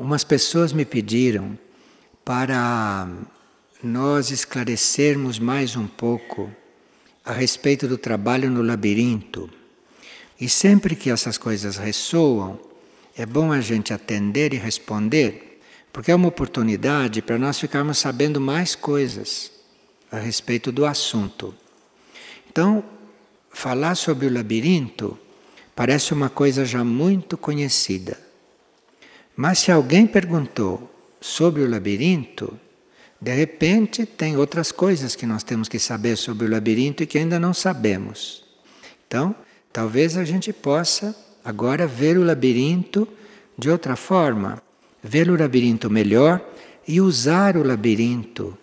Umas pessoas me pediram para nós esclarecermos mais um pouco a respeito do trabalho no labirinto. E sempre que essas coisas ressoam, é bom a gente atender e responder, porque é uma oportunidade para nós ficarmos sabendo mais coisas a respeito do assunto. Então, falar sobre o labirinto parece uma coisa já muito conhecida. Mas se alguém perguntou sobre o labirinto, de repente tem outras coisas que nós temos que saber sobre o labirinto e que ainda não sabemos. Então, talvez a gente possa agora ver o labirinto de outra forma, ver o labirinto melhor e usar o labirinto.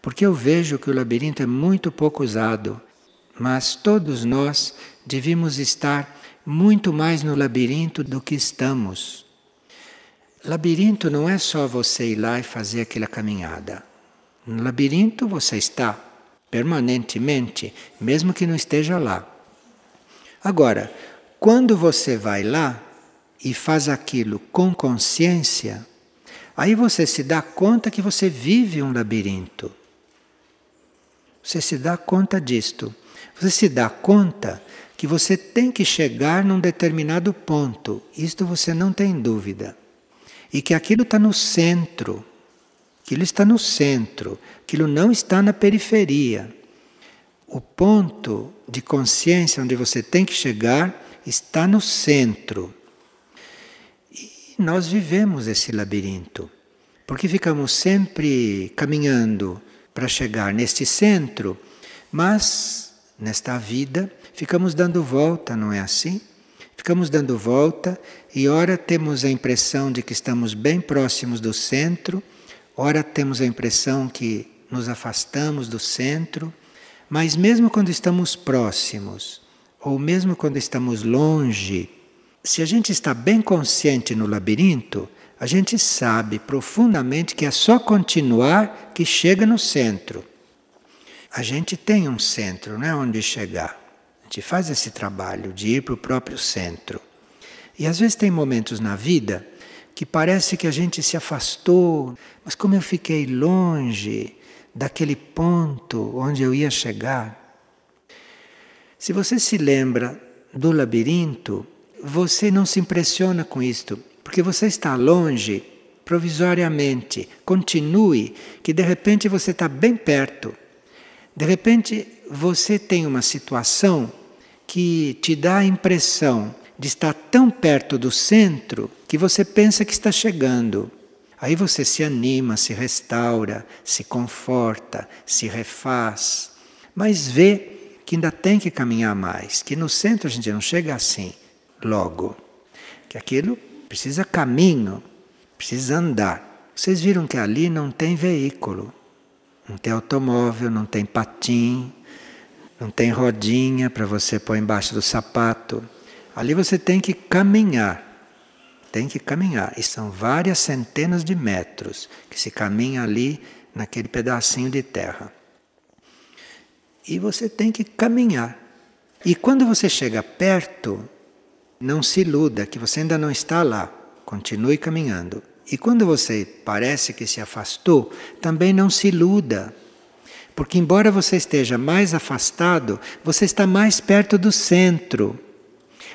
Porque eu vejo que o labirinto é muito pouco usado, mas todos nós devíamos estar muito mais no labirinto do que estamos. Labirinto não é só você ir lá e fazer aquela caminhada. No labirinto você está permanentemente, mesmo que não esteja lá. Agora, quando você vai lá e faz aquilo com consciência, aí você se dá conta que você vive um labirinto. Você se dá conta disto. Você se dá conta que você tem que chegar num determinado ponto. Isto você não tem dúvida. E que aquilo está no centro. Aquilo está no centro. Aquilo não está na periferia. O ponto de consciência onde você tem que chegar está no centro. E nós vivemos esse labirinto. Porque ficamos sempre caminhando para chegar neste centro, mas nesta vida ficamos dando volta, não é assim? Ficamos dando volta e ora temos a impressão de que estamos bem próximos do centro, ora temos a impressão que nos afastamos do centro, mas mesmo quando estamos próximos, ou mesmo quando estamos longe, se a gente está bem consciente no labirinto, a gente sabe profundamente que é só continuar que chega no centro. A gente tem um centro, não é onde chegar gente faz esse trabalho de ir para o próprio centro. E às vezes tem momentos na vida que parece que a gente se afastou, mas como eu fiquei longe daquele ponto onde eu ia chegar. Se você se lembra do labirinto, você não se impressiona com isto, porque você está longe provisoriamente. Continue, que de repente você está bem perto. De repente você tem uma situação que te dá a impressão de estar tão perto do centro que você pensa que está chegando. Aí você se anima, se restaura, se conforta, se refaz, mas vê que ainda tem que caminhar mais, que no centro a gente não chega assim, logo. Que aquilo precisa caminho, precisa andar. Vocês viram que ali não tem veículo, não tem automóvel, não tem patim, não tem rodinha para você pôr embaixo do sapato. Ali você tem que caminhar. Tem que caminhar. E são várias centenas de metros que se caminha ali naquele pedacinho de terra. E você tem que caminhar. E quando você chega perto, não se iluda que você ainda não está lá. Continue caminhando. E quando você parece que se afastou, também não se iluda porque, embora você esteja mais afastado, você está mais perto do centro.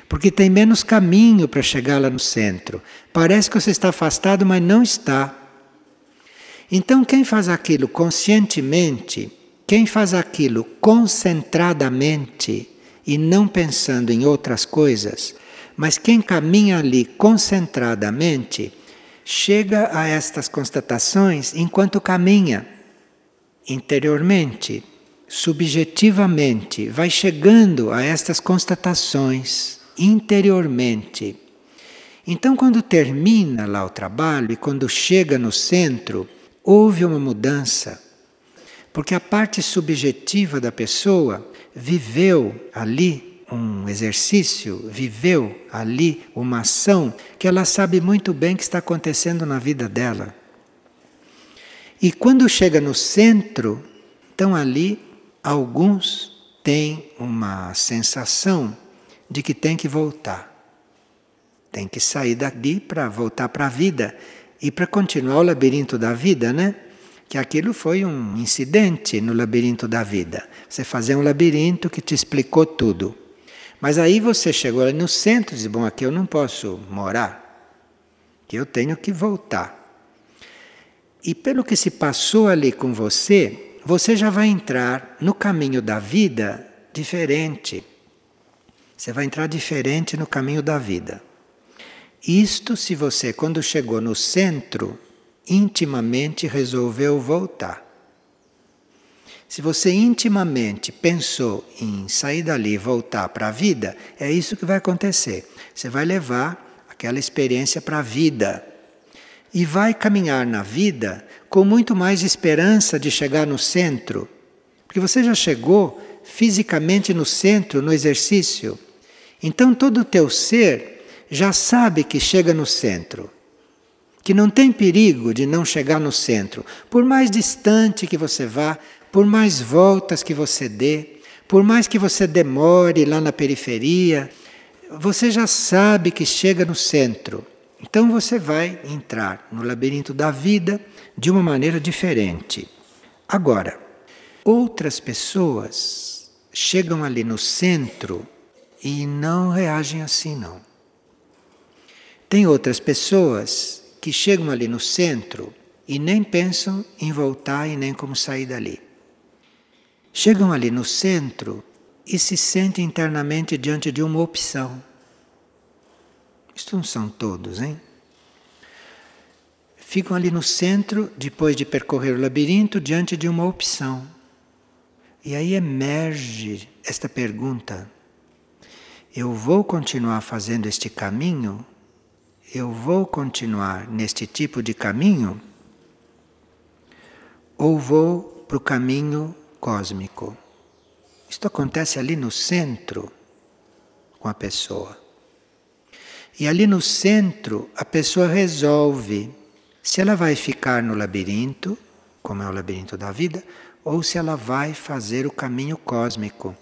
Porque tem menos caminho para chegar lá no centro. Parece que você está afastado, mas não está. Então, quem faz aquilo conscientemente, quem faz aquilo concentradamente e não pensando em outras coisas, mas quem caminha ali concentradamente, chega a estas constatações enquanto caminha interiormente, subjetivamente, vai chegando a estas constatações interiormente. Então, quando termina lá o trabalho e quando chega no centro, houve uma mudança. Porque a parte subjetiva da pessoa viveu ali um exercício, viveu ali uma ação que ela sabe muito bem que está acontecendo na vida dela. E quando chega no centro, então ali alguns têm uma sensação de que tem que voltar. Tem que sair dali para voltar para a vida. E para continuar o labirinto da vida, né? Que aquilo foi um incidente no labirinto da vida. Você fazer um labirinto que te explicou tudo. Mas aí você chegou ali no centro e disse: Bom, aqui eu não posso morar, que eu tenho que voltar. E pelo que se passou ali com você, você já vai entrar no caminho da vida diferente. Você vai entrar diferente no caminho da vida. Isto se você, quando chegou no centro, intimamente resolveu voltar. Se você intimamente pensou em sair dali e voltar para a vida, é isso que vai acontecer. Você vai levar aquela experiência para a vida. E vai caminhar na vida com muito mais esperança de chegar no centro. Porque você já chegou fisicamente no centro, no exercício. Então todo o teu ser já sabe que chega no centro. Que não tem perigo de não chegar no centro. Por mais distante que você vá, por mais voltas que você dê, por mais que você demore lá na periferia, você já sabe que chega no centro. Então você vai entrar no labirinto da vida de uma maneira diferente. Agora, outras pessoas chegam ali no centro e não reagem assim não. Tem outras pessoas que chegam ali no centro e nem pensam em voltar e nem como sair dali. Chegam ali no centro e se sentem internamente diante de uma opção. Isto não são todos, hein? Ficam ali no centro, depois de percorrer o labirinto, diante de uma opção. E aí emerge esta pergunta: eu vou continuar fazendo este caminho? Eu vou continuar neste tipo de caminho? Ou vou para o caminho cósmico? Isto acontece ali no centro com a pessoa. E ali no centro, a pessoa resolve se ela vai ficar no labirinto, como é o labirinto da vida, ou se ela vai fazer o caminho cósmico.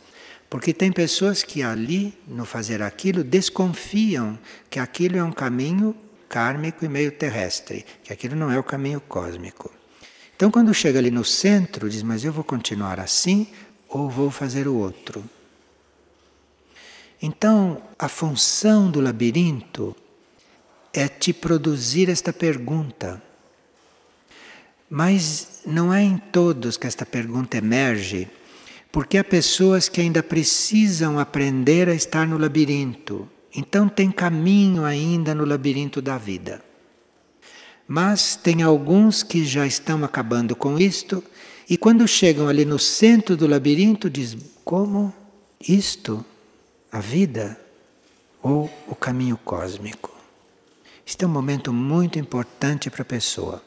Porque tem pessoas que ali, no fazer aquilo, desconfiam que aquilo é um caminho kármico e meio terrestre, que aquilo não é o caminho cósmico. Então, quando chega ali no centro, diz: Mas eu vou continuar assim ou vou fazer o outro? Então, a função do labirinto é te produzir esta pergunta. Mas não é em todos que esta pergunta emerge, porque há pessoas que ainda precisam aprender a estar no labirinto. Então tem caminho ainda no labirinto da vida. Mas tem alguns que já estão acabando com isto, e quando chegam ali no centro do labirinto, diz: como isto? a vida ou o caminho cósmico. Este é um momento muito importante para a pessoa.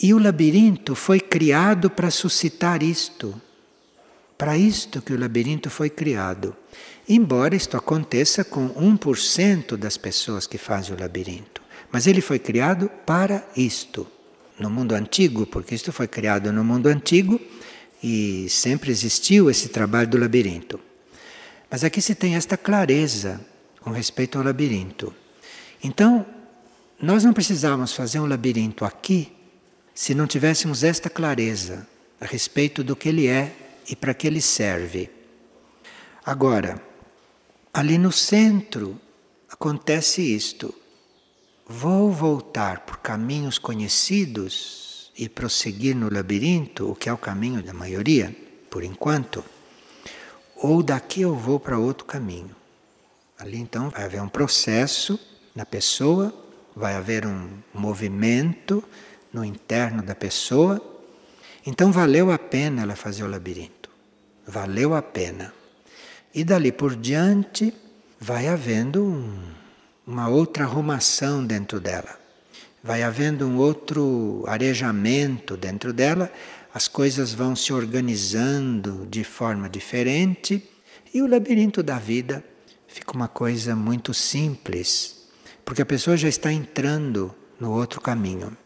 E o labirinto foi criado para suscitar isto. Para isto que o labirinto foi criado. Embora isto aconteça com 1% das pessoas que fazem o labirinto. Mas ele foi criado para isto. No mundo antigo, porque isto foi criado no mundo antigo e sempre existiu esse trabalho do labirinto. Mas aqui se tem esta clareza com respeito ao labirinto. Então, nós não precisávamos fazer um labirinto aqui se não tivéssemos esta clareza a respeito do que ele é e para que ele serve. Agora, ali no centro acontece isto. Vou voltar por caminhos conhecidos e prosseguir no labirinto, o que é o caminho da maioria, por enquanto ou daqui eu vou para outro caminho. Ali então vai haver um processo na pessoa, vai haver um movimento no interno da pessoa. Então valeu a pena ela fazer o labirinto. Valeu a pena. E dali por diante vai havendo um, uma outra arrumação dentro dela. Vai havendo um outro arejamento dentro dela as coisas vão se organizando de forma diferente e o labirinto da vida fica uma coisa muito simples, porque a pessoa já está entrando no outro caminho.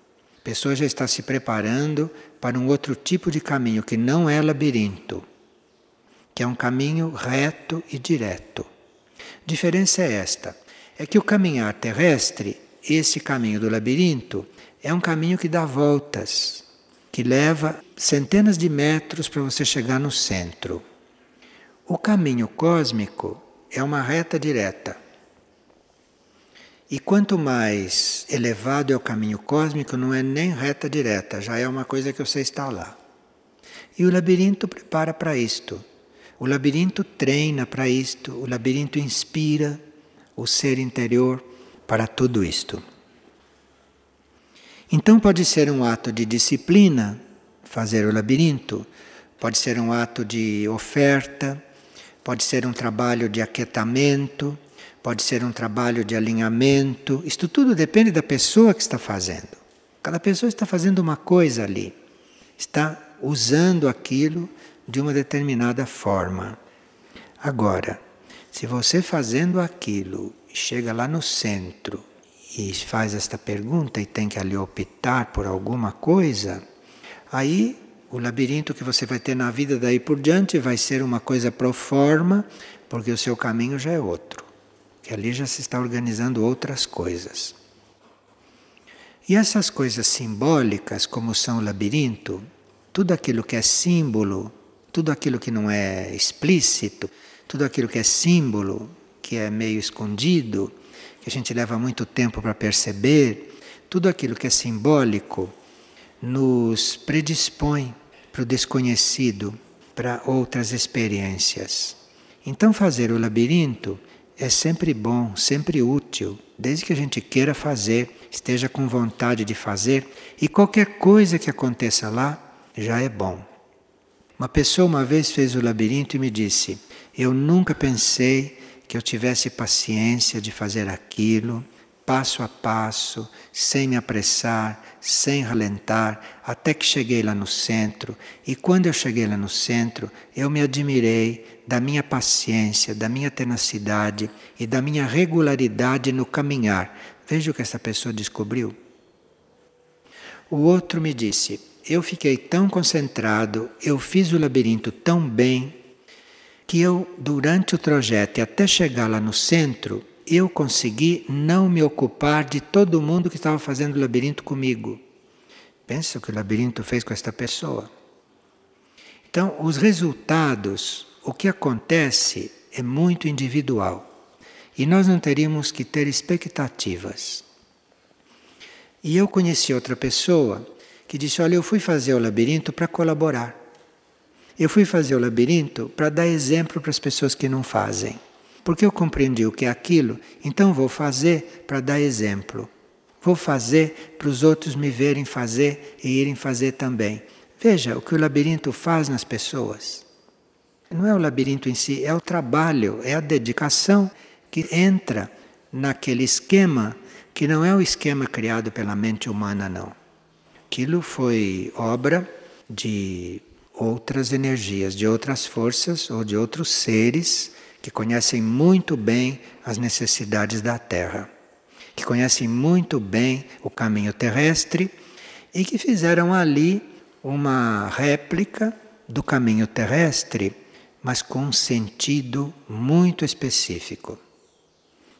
Pessoa já está se preparando para um outro tipo de caminho que não é labirinto, que é um caminho reto e direto. Diferença é esta: é que o caminhar terrestre esse caminho do labirinto é um caminho que dá voltas, que leva centenas de metros para você chegar no centro. O caminho cósmico é uma reta direta. E quanto mais elevado é o caminho cósmico, não é nem reta direta, já é uma coisa que você está lá. E o labirinto prepara para isto. O labirinto treina para isto, o labirinto inspira o ser interior para tudo isto. Então pode ser um ato de disciplina fazer o labirinto, pode ser um ato de oferta, pode ser um trabalho de aquietamento, pode ser um trabalho de alinhamento. Isto tudo depende da pessoa que está fazendo. Cada pessoa está fazendo uma coisa ali, está usando aquilo de uma determinada forma. Agora, se você fazendo aquilo chega lá no centro e faz esta pergunta e tem que ali optar por alguma coisa, aí o labirinto que você vai ter na vida daí por diante vai ser uma coisa pro forma, porque o seu caminho já é outro que ali já se está organizando outras coisas. E essas coisas simbólicas, como são o labirinto, tudo aquilo que é símbolo, tudo aquilo que não é explícito, tudo aquilo que é símbolo, que é meio escondido, que a gente leva muito tempo para perceber, tudo aquilo que é simbólico nos predispõe para o desconhecido, para outras experiências. Então, fazer o labirinto é sempre bom, sempre útil, desde que a gente queira fazer, esteja com vontade de fazer, e qualquer coisa que aconteça lá já é bom. Uma pessoa uma vez fez o labirinto e me disse: Eu nunca pensei que eu tivesse paciência de fazer aquilo, passo a passo, sem me apressar, sem ralentar, até que cheguei lá no centro. E quando eu cheguei lá no centro, eu me admirei da minha paciência, da minha tenacidade e da minha regularidade no caminhar. Veja o que essa pessoa descobriu. O outro me disse: Eu fiquei tão concentrado, eu fiz o labirinto tão bem, que eu, durante o trajeto e até chegar lá no centro, eu consegui não me ocupar de todo mundo que estava fazendo o labirinto comigo. Pensa o que o labirinto fez com esta pessoa. Então, os resultados o que acontece é muito individual e nós não teríamos que ter expectativas. E eu conheci outra pessoa que disse: Olha, eu fui fazer o labirinto para colaborar. Eu fui fazer o labirinto para dar exemplo para as pessoas que não fazem. Porque eu compreendi o que é aquilo, então vou fazer para dar exemplo. Vou fazer para os outros me verem fazer e irem fazer também. Veja o que o labirinto faz nas pessoas. Não é o labirinto em si, é o trabalho, é a dedicação que entra naquele esquema que não é o esquema criado pela mente humana, não. Aquilo foi obra de outras energias, de outras forças ou de outros seres que conhecem muito bem as necessidades da Terra, que conhecem muito bem o caminho terrestre e que fizeram ali uma réplica do caminho terrestre mas com um sentido muito específico.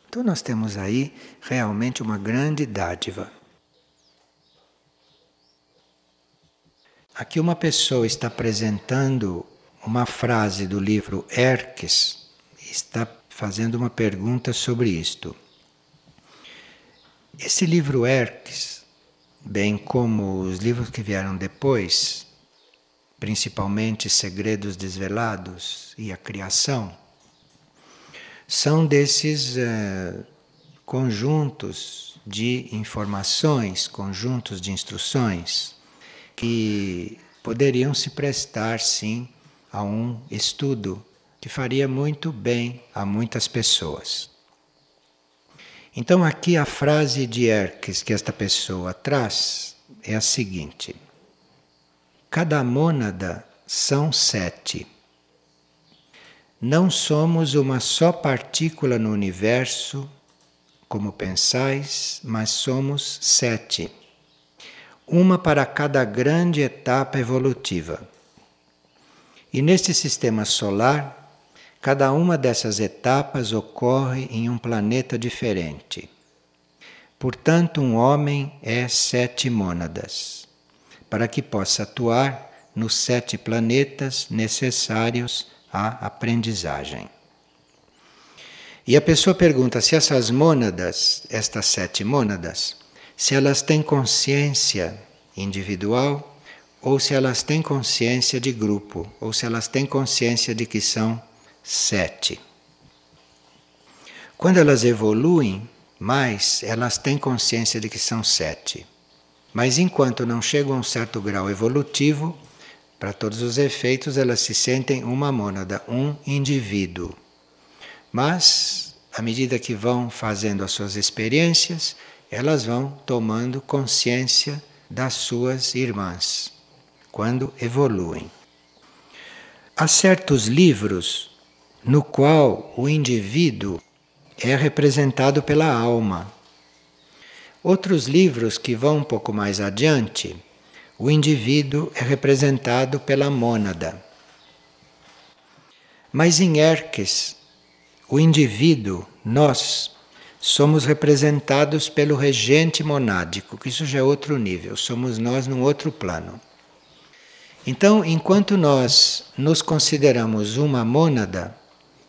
Então, nós temos aí realmente uma grande dádiva. Aqui, uma pessoa está apresentando uma frase do livro Erques, está fazendo uma pergunta sobre isto. Esse livro Erques, bem como os livros que vieram depois, principalmente Segredos Desvelados e a Criação, são desses uh, conjuntos de informações, conjuntos de instruções que poderiam se prestar sim a um estudo que faria muito bem a muitas pessoas. Então, aqui a frase de Erques que esta pessoa traz é a seguinte. Cada mônada são sete. Não somos uma só partícula no universo, como pensais, mas somos sete. Uma para cada grande etapa evolutiva. E neste sistema solar, cada uma dessas etapas ocorre em um planeta diferente. Portanto, um homem é sete mônadas, para que possa atuar nos sete planetas necessários à aprendizagem. E a pessoa pergunta se essas mônadas, estas sete mônadas, se elas têm consciência individual ou se elas têm consciência de grupo, ou se elas têm consciência de que são sete. Quando elas evoluem mais, elas têm consciência de que são sete. Mas enquanto não chegam a um certo grau evolutivo, para todos os efeitos, elas se sentem uma mônada, um indivíduo. Mas, à medida que vão fazendo as suas experiências, elas vão tomando consciência das suas irmãs, quando evoluem. Há certos livros no qual o indivíduo é representado pela alma. Outros livros que vão um pouco mais adiante, o indivíduo é representado pela mônada. Mas em Erques, o indivíduo, nós, somos representados pelo regente monádico, que isso já é outro nível, somos nós num outro plano. Então, enquanto nós nos consideramos uma mônada,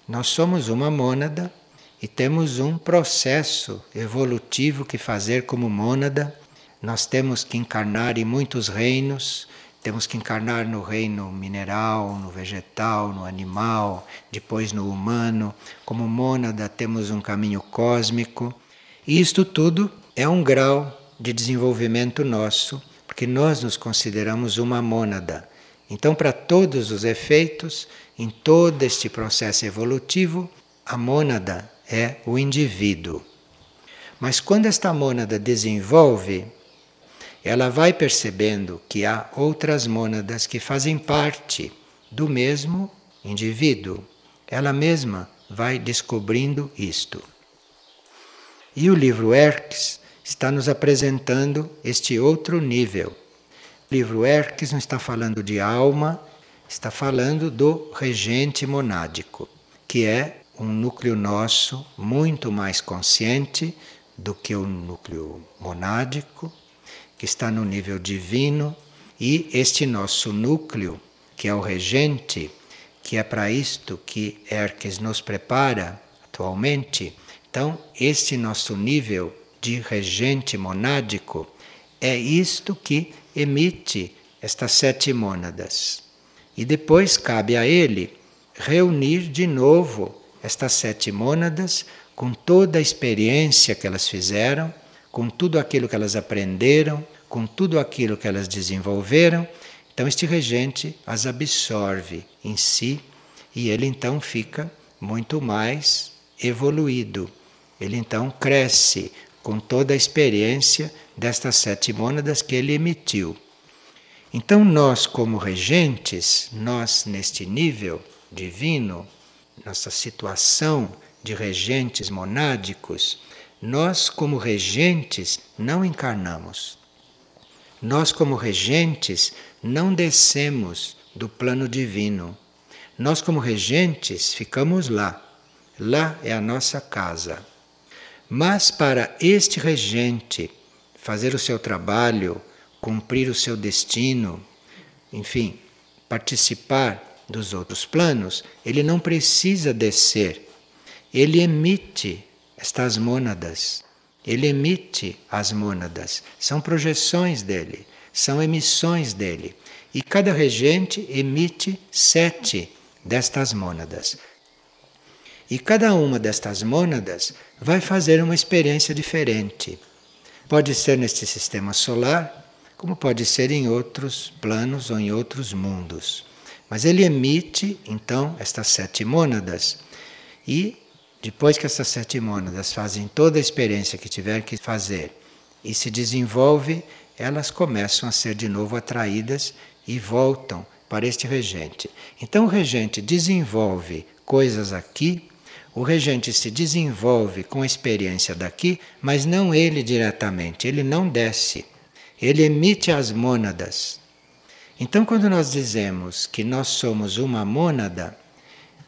nós somos uma mônada e temos um processo evolutivo que fazer como mônada. Nós temos que encarnar em muitos reinos, temos que encarnar no reino mineral, no vegetal, no animal, depois no humano. Como mônada, temos um caminho cósmico. E isto tudo é um grau de desenvolvimento nosso, porque nós nos consideramos uma mônada. Então, para todos os efeitos, em todo este processo evolutivo, a mônada é o indivíduo. Mas quando esta mônada desenvolve, ela vai percebendo que há outras mônadas que fazem parte do mesmo indivíduo. Ela mesma vai descobrindo isto. E o livro Erques está nos apresentando este outro nível. O livro Erques não está falando de alma, está falando do regente monádico, que é um núcleo nosso muito mais consciente do que o núcleo monádico, que está no nível divino, e este nosso núcleo, que é o regente, que é para isto que Erques nos prepara atualmente. Então, este nosso nível de regente monádico é isto que emite estas sete mônadas. E depois cabe a ele reunir de novo estas sete mônadas com toda a experiência que elas fizeram com tudo aquilo que elas aprenderam, com tudo aquilo que elas desenvolveram. Então, este regente as absorve em si e ele então fica muito mais evoluído. Ele então cresce com toda a experiência destas sete mônadas que ele emitiu. Então, nós, como regentes, nós neste nível divino, nossa situação de regentes monádicos, nós, como regentes, não encarnamos. Nós, como regentes, não descemos do plano divino. Nós, como regentes, ficamos lá. Lá é a nossa casa. Mas para este regente fazer o seu trabalho, cumprir o seu destino, enfim, participar dos outros planos, ele não precisa descer. Ele emite estas mônadas. Ele emite as mônadas, são projeções dele, são emissões dele. E cada regente emite sete destas mônadas. E cada uma destas mônadas vai fazer uma experiência diferente. Pode ser neste sistema solar, como pode ser em outros planos ou em outros mundos. Mas ele emite, então, estas sete mônadas e depois que essas sete mônadas fazem toda a experiência que tiver que fazer e se desenvolve, elas começam a ser de novo atraídas e voltam para este regente. Então o regente desenvolve coisas aqui, o regente se desenvolve com a experiência daqui, mas não ele diretamente, ele não desce. Ele emite as mônadas. Então quando nós dizemos que nós somos uma mônada,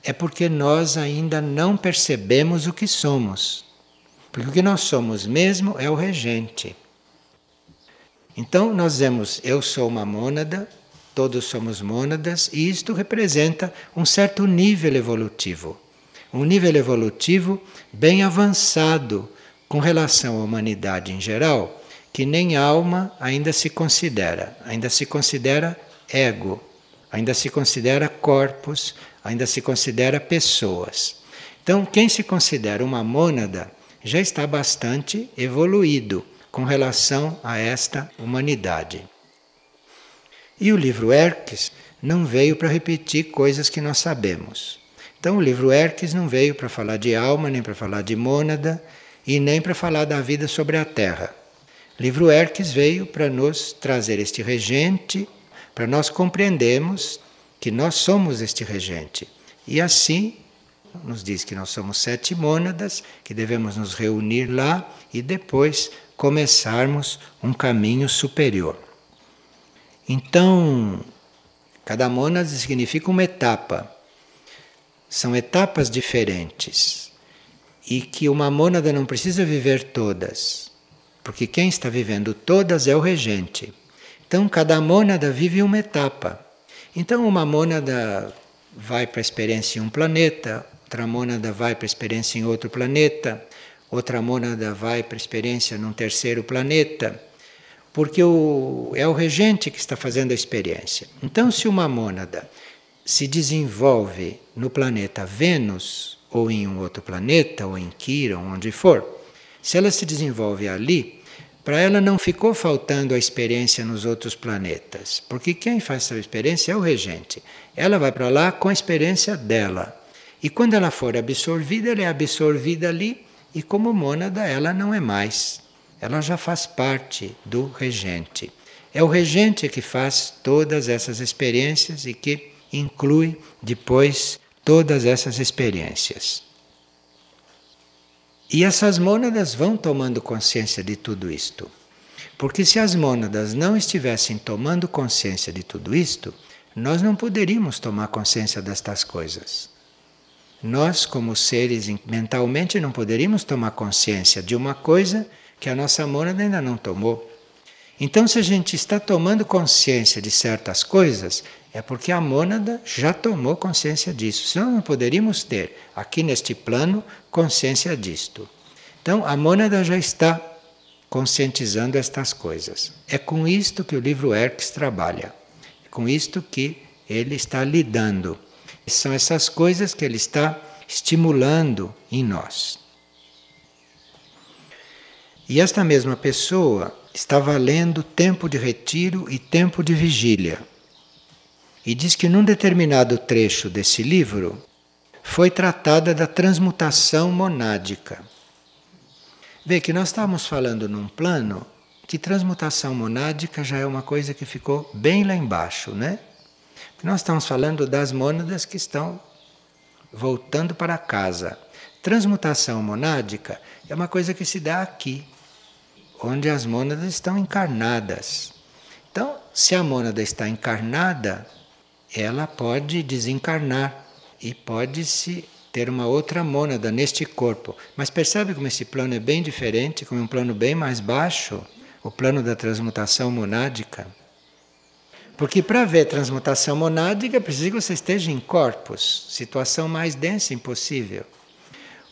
é porque nós ainda não percebemos o que somos. Porque o que nós somos mesmo é o regente. Então nós dizemos, eu sou uma mônada, todos somos mônadas, e isto representa um certo nível evolutivo. Um nível evolutivo bem avançado com relação à humanidade em geral, que nem alma ainda se considera, ainda se considera ego, ainda se considera corpos, ainda se considera pessoas. Então, quem se considera uma mônada já está bastante evoluído com relação a esta humanidade. E o livro Erques não veio para repetir coisas que nós sabemos. Então, o livro Erques não veio para falar de alma, nem para falar de mônada, e nem para falar da vida sobre a Terra. Livro Erques veio para nos trazer este regente, para nós compreendermos que nós somos este regente. E assim nos diz que nós somos sete mônadas, que devemos nos reunir lá e depois começarmos um caminho superior. Então, cada mônada significa uma etapa. São etapas diferentes. E que uma mônada não precisa viver todas, porque quem está vivendo todas é o regente. Então, cada mônada vive uma etapa. Então, uma mônada vai para a experiência em um planeta, outra mônada vai para a experiência em outro planeta, outra mônada vai para a experiência num terceiro planeta, porque o, é o regente que está fazendo a experiência. Então, se uma mônada se desenvolve no planeta Vênus, ou em um outro planeta, ou em Quiron, onde for, se ela se desenvolve ali, para ela não ficou faltando a experiência nos outros planetas, porque quem faz essa experiência é o regente. Ela vai para lá com a experiência dela. E quando ela for absorvida, ela é absorvida ali e como mônada ela não é mais. Ela já faz parte do regente. É o regente que faz todas essas experiências e que inclui depois todas essas experiências. E essas mônadas vão tomando consciência de tudo isto. Porque se as mônadas não estivessem tomando consciência de tudo isto, nós não poderíamos tomar consciência destas coisas. Nós, como seres mentalmente, não poderíamos tomar consciência de uma coisa que a nossa mônada ainda não tomou. Então, se a gente está tomando consciência de certas coisas, é porque a mônada já tomou consciência disso. Senão, não poderíamos ter, aqui neste plano, consciência disto. Então, a mônada já está conscientizando estas coisas. É com isto que o livro Erx trabalha. É com isto que ele está lidando. São essas coisas que ele está estimulando em nós. E esta mesma pessoa estava lendo Tempo de Retiro e Tempo de Vigília. E diz que num determinado trecho desse livro foi tratada da transmutação monádica. Vê que nós estávamos falando num plano que transmutação monádica já é uma coisa que ficou bem lá embaixo, né? Nós estamos falando das mônadas que estão voltando para casa. Transmutação monádica é uma coisa que se dá aqui, onde as mônadas estão encarnadas. Então, se a mônada está encarnada, ela pode desencarnar e pode-se ter uma outra mônada neste corpo. Mas percebe como esse plano é bem diferente, como é um plano bem mais baixo, o plano da transmutação monádica. Porque para ver transmutação monádica é preciso que você esteja em corpos, situação mais densa impossível.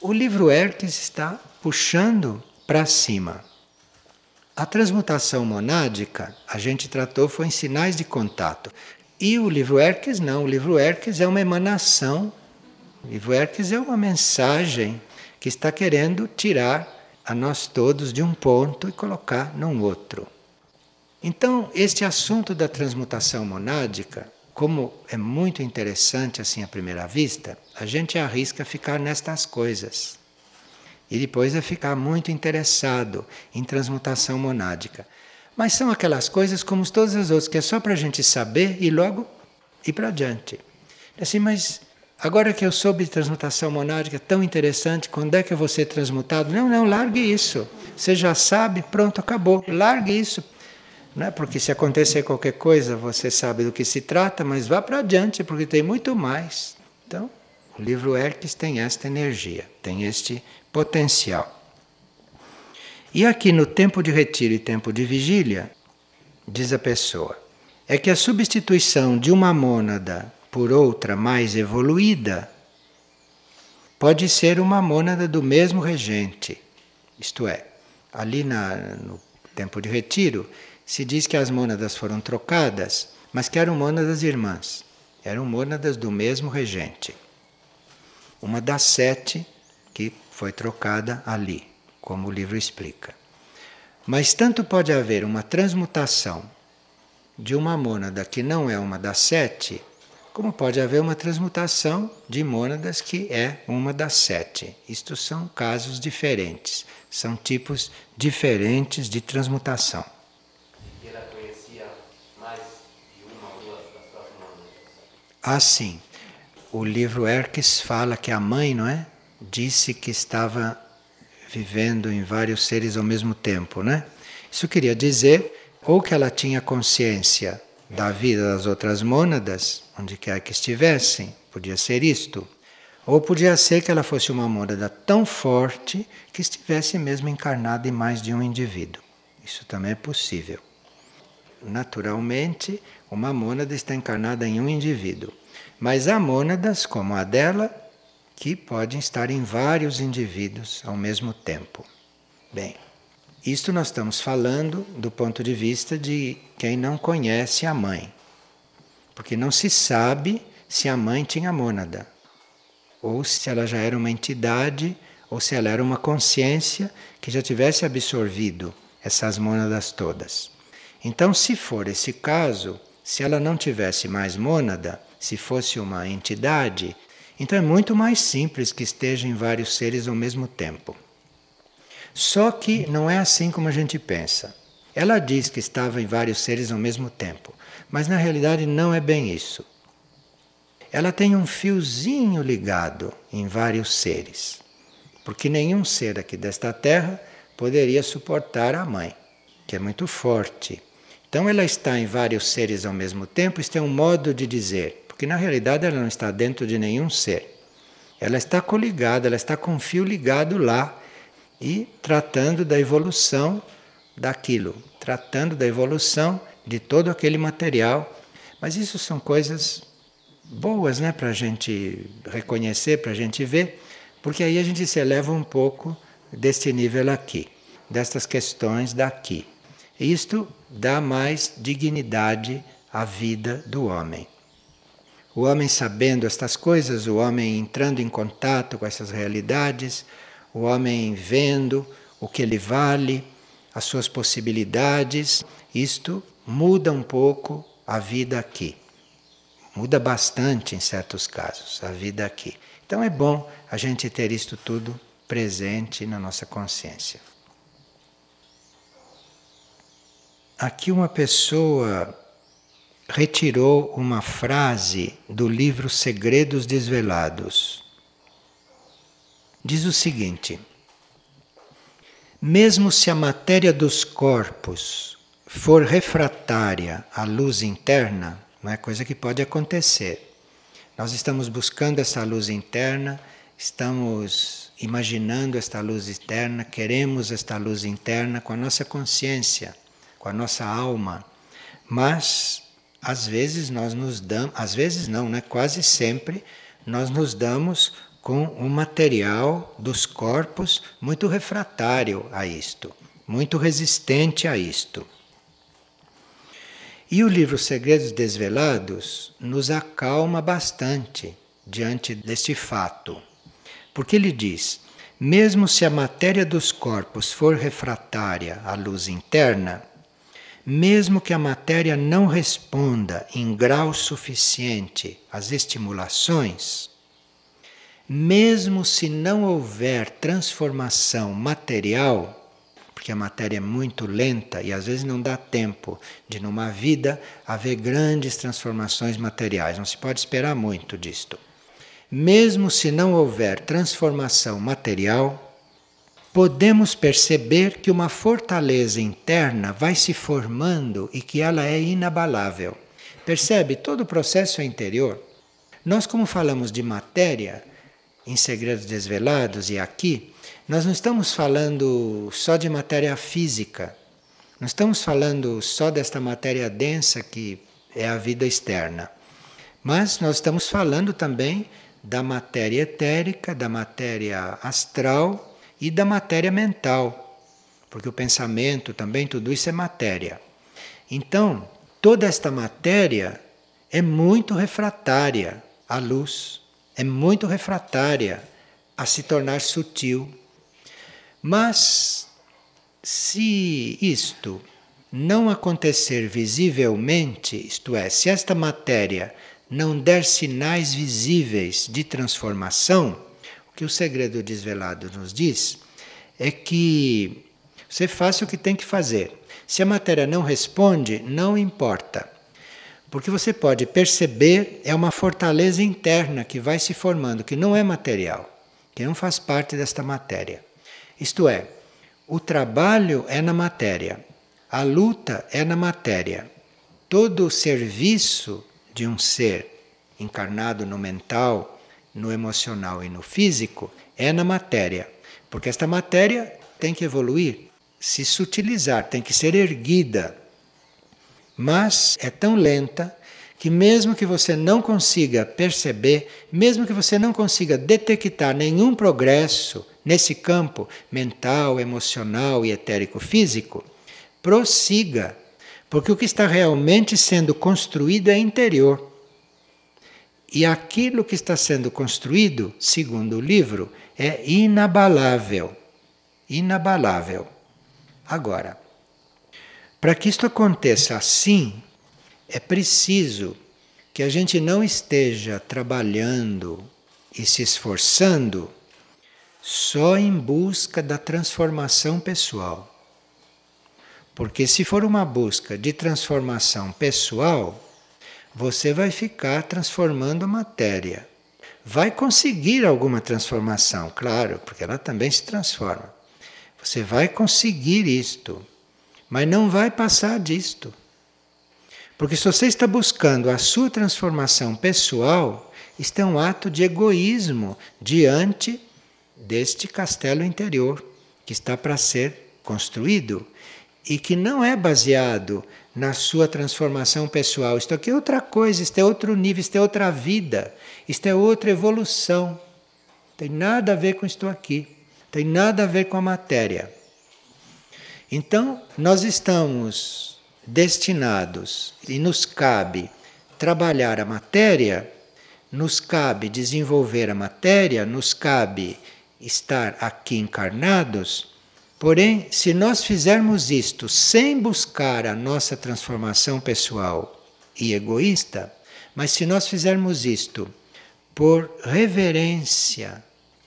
O livro Hermes está puxando para cima. A transmutação monádica a gente tratou foi em sinais de contato. E o livro Hermes não, o livro Hermes é uma emanação. O livro Hermes é uma mensagem que está querendo tirar a nós todos de um ponto e colocar num outro. Então, este assunto da transmutação monádica, como é muito interessante assim à primeira vista, a gente arrisca ficar nestas coisas. E depois é ficar muito interessado em transmutação monádica. Mas são aquelas coisas como todas as outras, que é só para a gente saber e logo ir para adiante. Assim, mas agora que eu soube de transmutação monádica, tão interessante, quando é que eu vou ser transmutado? Não, não, largue isso. Você já sabe, pronto, acabou. Largue isso. Não é porque se acontecer qualquer coisa você sabe do que se trata, mas vá para adiante porque tem muito mais. Então, o livro Hermes tem esta energia, tem este potencial. E aqui no tempo de retiro e tempo de vigília, diz a pessoa, é que a substituição de uma mônada por outra mais evoluída pode ser uma mônada do mesmo regente. Isto é, ali na, no tempo de retiro, se diz que as mônadas foram trocadas, mas que eram mônadas irmãs, eram mônadas do mesmo regente. Uma das sete que foi trocada ali, como o livro explica. Mas tanto pode haver uma transmutação de uma mônada que não é uma das sete, como pode haver uma transmutação de mônadas que é uma das sete. Isto são casos diferentes, são tipos diferentes de transmutação. Ela conhecia mais de uma ou duas das suas mônadas? Ah, sim. O livro Erques fala que a mãe, não é? Disse que estava vivendo em vários seres ao mesmo tempo, né? Isso queria dizer ou que ela tinha consciência da vida das outras mônadas, onde quer que estivessem, podia ser isto. Ou podia ser que ela fosse uma mônada tão forte que estivesse mesmo encarnada em mais de um indivíduo. Isso também é possível. Naturalmente, uma mônada está encarnada em um indivíduo. Mas há mônadas, como a dela, que podem estar em vários indivíduos ao mesmo tempo. Bem, isto nós estamos falando do ponto de vista de quem não conhece a mãe. Porque não se sabe se a mãe tinha mônada, ou se ela já era uma entidade, ou se ela era uma consciência que já tivesse absorvido essas mônadas todas. Então, se for esse caso, se ela não tivesse mais mônada, se fosse uma entidade, então é muito mais simples que esteja em vários seres ao mesmo tempo. Só que não é assim como a gente pensa. Ela diz que estava em vários seres ao mesmo tempo, mas na realidade não é bem isso. Ela tem um fiozinho ligado em vários seres, porque nenhum ser aqui desta terra poderia suportar a mãe, que é muito forte. Então ela está em vários seres ao mesmo tempo, isso é um modo de dizer, porque na realidade ela não está dentro de nenhum ser. Ela está coligada, ela está com fio ligado lá e tratando da evolução daquilo, tratando da evolução de todo aquele material. Mas isso são coisas boas né, para a gente reconhecer, para a gente ver, porque aí a gente se eleva um pouco deste nível aqui, destas questões daqui. Isto dá mais dignidade à vida do homem. O homem sabendo estas coisas, o homem entrando em contato com essas realidades, o homem vendo o que ele vale, as suas possibilidades, isto muda um pouco a vida aqui. Muda bastante em certos casos a vida aqui. Então é bom a gente ter isto tudo presente na nossa consciência. Aqui uma pessoa retirou uma frase do livro Segredos Desvelados diz o seguinte: mesmo se a matéria dos corpos for refratária à luz interna, não é coisa que pode acontecer. Nós estamos buscando essa luz interna, estamos imaginando esta luz interna, queremos esta luz interna com a nossa consciência, com a nossa alma, mas às vezes nós nos damos, às vezes não, né? Quase sempre nós nos damos com um material dos corpos muito refratário a isto, muito resistente a isto. E o livro Segredos Desvelados nos acalma bastante diante deste fato, porque ele diz: mesmo se a matéria dos corpos for refratária à luz interna, mesmo que a matéria não responda em grau suficiente às estimulações, mesmo se não houver transformação material, porque a matéria é muito lenta e às vezes não dá tempo de, numa vida, haver grandes transformações materiais, não se pode esperar muito disto. Mesmo se não houver transformação material, podemos perceber que uma fortaleza interna vai se formando e que ela é inabalável. Percebe? Todo o processo é interior. Nós, como falamos de matéria, em Segredos Desvelados e aqui, nós não estamos falando só de matéria física, não estamos falando só desta matéria densa que é a vida externa, mas nós estamos falando também da matéria etérica, da matéria astral e da matéria mental, porque o pensamento também, tudo isso é matéria. Então, toda esta matéria é muito refratária à luz, é muito refratária a se tornar sutil. Mas se isto não acontecer visivelmente, isto é, se esta matéria não der sinais visíveis de transformação, que o segredo desvelado nos diz é que você faça o que tem que fazer. Se a matéria não responde, não importa. Porque você pode perceber, é uma fortaleza interna que vai se formando, que não é material, que não faz parte desta matéria. Isto é, o trabalho é na matéria, a luta é na matéria. Todo o serviço de um ser encarnado no mental, no emocional e no físico é na matéria, porque esta matéria tem que evoluir, se sutilizar, tem que ser erguida. Mas é tão lenta que, mesmo que você não consiga perceber, mesmo que você não consiga detectar nenhum progresso nesse campo mental, emocional e etérico-físico, prossiga, porque o que está realmente sendo construído é interior. E aquilo que está sendo construído, segundo o livro, é inabalável. Inabalável. Agora, para que isto aconteça assim, é preciso que a gente não esteja trabalhando e se esforçando só em busca da transformação pessoal. Porque se for uma busca de transformação pessoal, você vai ficar transformando a matéria. Vai conseguir alguma transformação, claro, porque ela também se transforma. Você vai conseguir isto, mas não vai passar disto. Porque se você está buscando a sua transformação pessoal, isto é um ato de egoísmo diante deste castelo interior que está para ser construído e que não é baseado na sua transformação pessoal. Isto aqui é outra coisa, isto é outro nível, isto é outra vida, isto é outra evolução. Tem nada a ver com isto aqui tem nada a ver com a matéria. Então, nós estamos destinados e nos cabe trabalhar a matéria, nos cabe desenvolver a matéria, nos cabe estar aqui encarnados. Porém, se nós fizermos isto sem buscar a nossa transformação pessoal e egoísta, mas se nós fizermos isto por reverência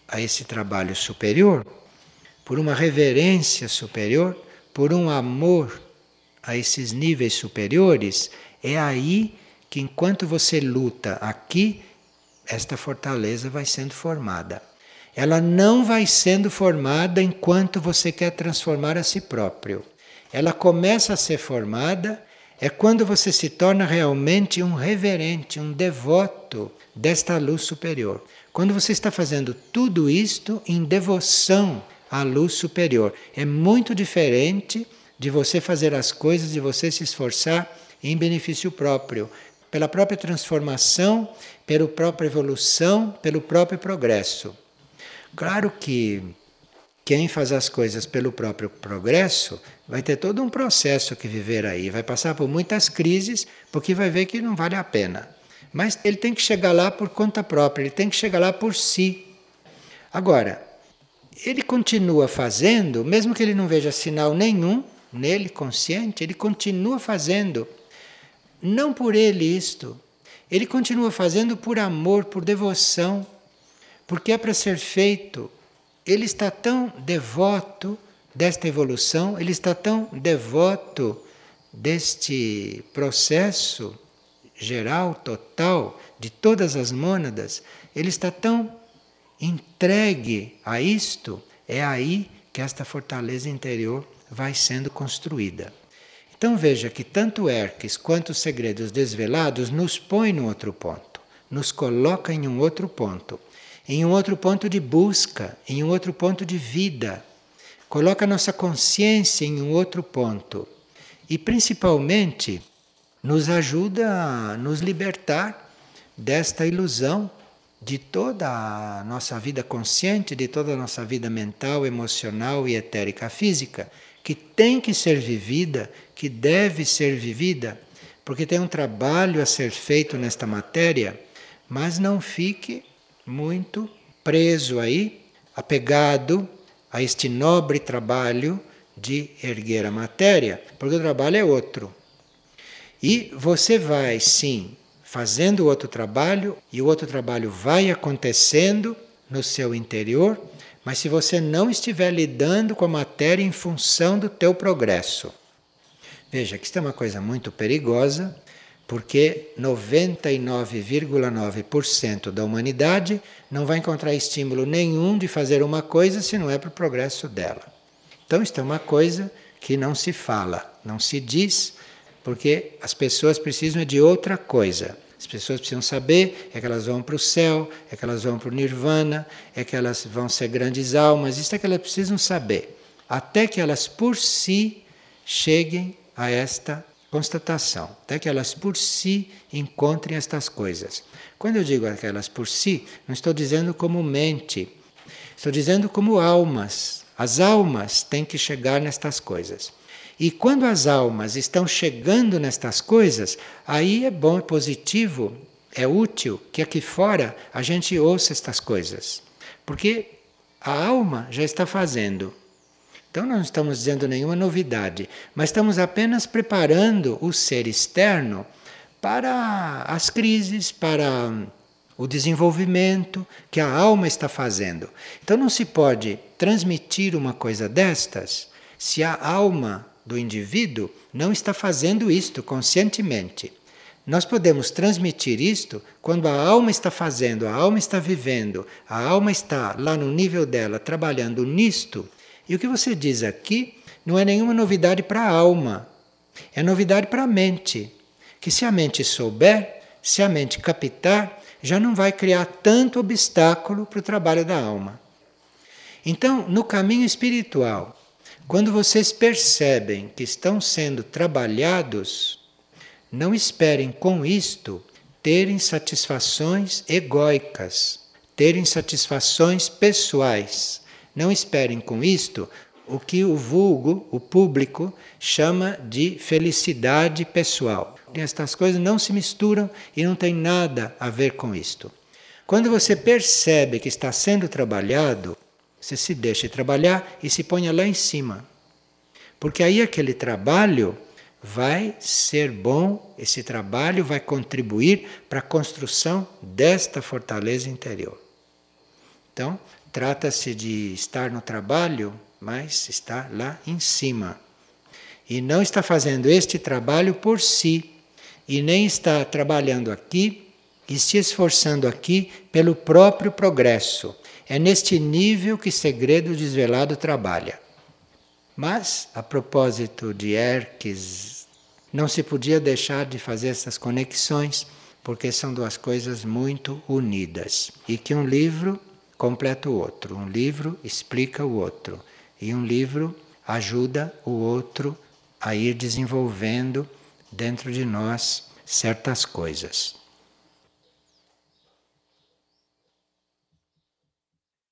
a esse trabalho superior, por uma reverência superior, por um amor a esses níveis superiores, é aí que enquanto você luta aqui, esta fortaleza vai sendo formada. Ela não vai sendo formada enquanto você quer transformar a si próprio. Ela começa a ser formada é quando você se torna realmente um reverente, um devoto desta luz superior. Quando você está fazendo tudo isto em devoção à luz superior, é muito diferente de você fazer as coisas, de você se esforçar em benefício próprio, pela própria transformação, pela própria evolução, pelo próprio progresso. Claro que quem faz as coisas pelo próprio progresso vai ter todo um processo que viver aí, vai passar por muitas crises, porque vai ver que não vale a pena. Mas ele tem que chegar lá por conta própria, ele tem que chegar lá por si. Agora, ele continua fazendo, mesmo que ele não veja sinal nenhum nele consciente, ele continua fazendo. Não por ele isto. Ele continua fazendo por amor, por devoção, porque é para ser feito. Ele está tão devoto desta evolução, ele está tão devoto deste processo geral, total, de todas as mônadas, ele está tão entregue a isto, é aí que esta fortaleza interior vai sendo construída. Então veja que tanto Hermes quanto os segredos desvelados nos põe num outro ponto, nos coloca em um outro ponto. Em um outro ponto de busca, em um outro ponto de vida. Coloca a nossa consciência em um outro ponto. E principalmente nos ajuda a nos libertar desta ilusão de toda a nossa vida consciente, de toda a nossa vida mental, emocional e etérica física, que tem que ser vivida, que deve ser vivida, porque tem um trabalho a ser feito nesta matéria, mas não fique muito preso aí, apegado a este nobre trabalho de erguer a matéria, porque o trabalho é outro. E você vai, sim, fazendo outro trabalho e o outro trabalho vai acontecendo no seu interior, mas se você não estiver lidando com a matéria em função do teu progresso. Veja que isso é uma coisa muito perigosa, porque 99,9% da humanidade não vai encontrar estímulo nenhum de fazer uma coisa se não é para o progresso dela. Então, isto é uma coisa que não se fala, não se diz, porque as pessoas precisam de outra coisa. As pessoas precisam saber é que elas vão para o céu, é que elas vão para o nirvana, é que elas vão ser grandes almas, isso é que elas precisam saber. Até que elas por si cheguem a esta constatação, até que elas por si encontrem estas coisas. Quando eu digo aquelas por si, não estou dizendo como mente, estou dizendo como almas. As almas têm que chegar nestas coisas. E quando as almas estão chegando nestas coisas, aí é bom, é positivo, é útil que aqui fora a gente ouça estas coisas. Porque a alma já está fazendo. Então não estamos dizendo nenhuma novidade, mas estamos apenas preparando o ser externo para as crises, para o desenvolvimento que a alma está fazendo. Então não se pode transmitir uma coisa destas se a alma do indivíduo não está fazendo isto conscientemente. Nós podemos transmitir isto quando a alma está fazendo, a alma está vivendo, a alma está lá no nível dela trabalhando nisto. E o que você diz aqui não é nenhuma novidade para a alma, é novidade para a mente. Que se a mente souber, se a mente captar, já não vai criar tanto obstáculo para o trabalho da alma. Então, no caminho espiritual, quando vocês percebem que estão sendo trabalhados, não esperem com isto terem satisfações egóicas, terem satisfações pessoais. Não esperem com isto o que o vulgo, o público, chama de felicidade pessoal. Estas coisas não se misturam e não tem nada a ver com isto. Quando você percebe que está sendo trabalhado, você se deixa trabalhar e se ponha lá em cima. Porque aí aquele trabalho vai ser bom, esse trabalho vai contribuir para a construção desta fortaleza interior. Então, trata-se de estar no trabalho, mas está lá em cima. E não está fazendo este trabalho por si, e nem está trabalhando aqui e se esforçando aqui pelo próprio progresso é neste nível que Segredo Desvelado trabalha. Mas, a propósito de Erques, não se podia deixar de fazer essas conexões, porque são duas coisas muito unidas. E que um livro completa o outro, um livro explica o outro, e um livro ajuda o outro a ir desenvolvendo dentro de nós certas coisas.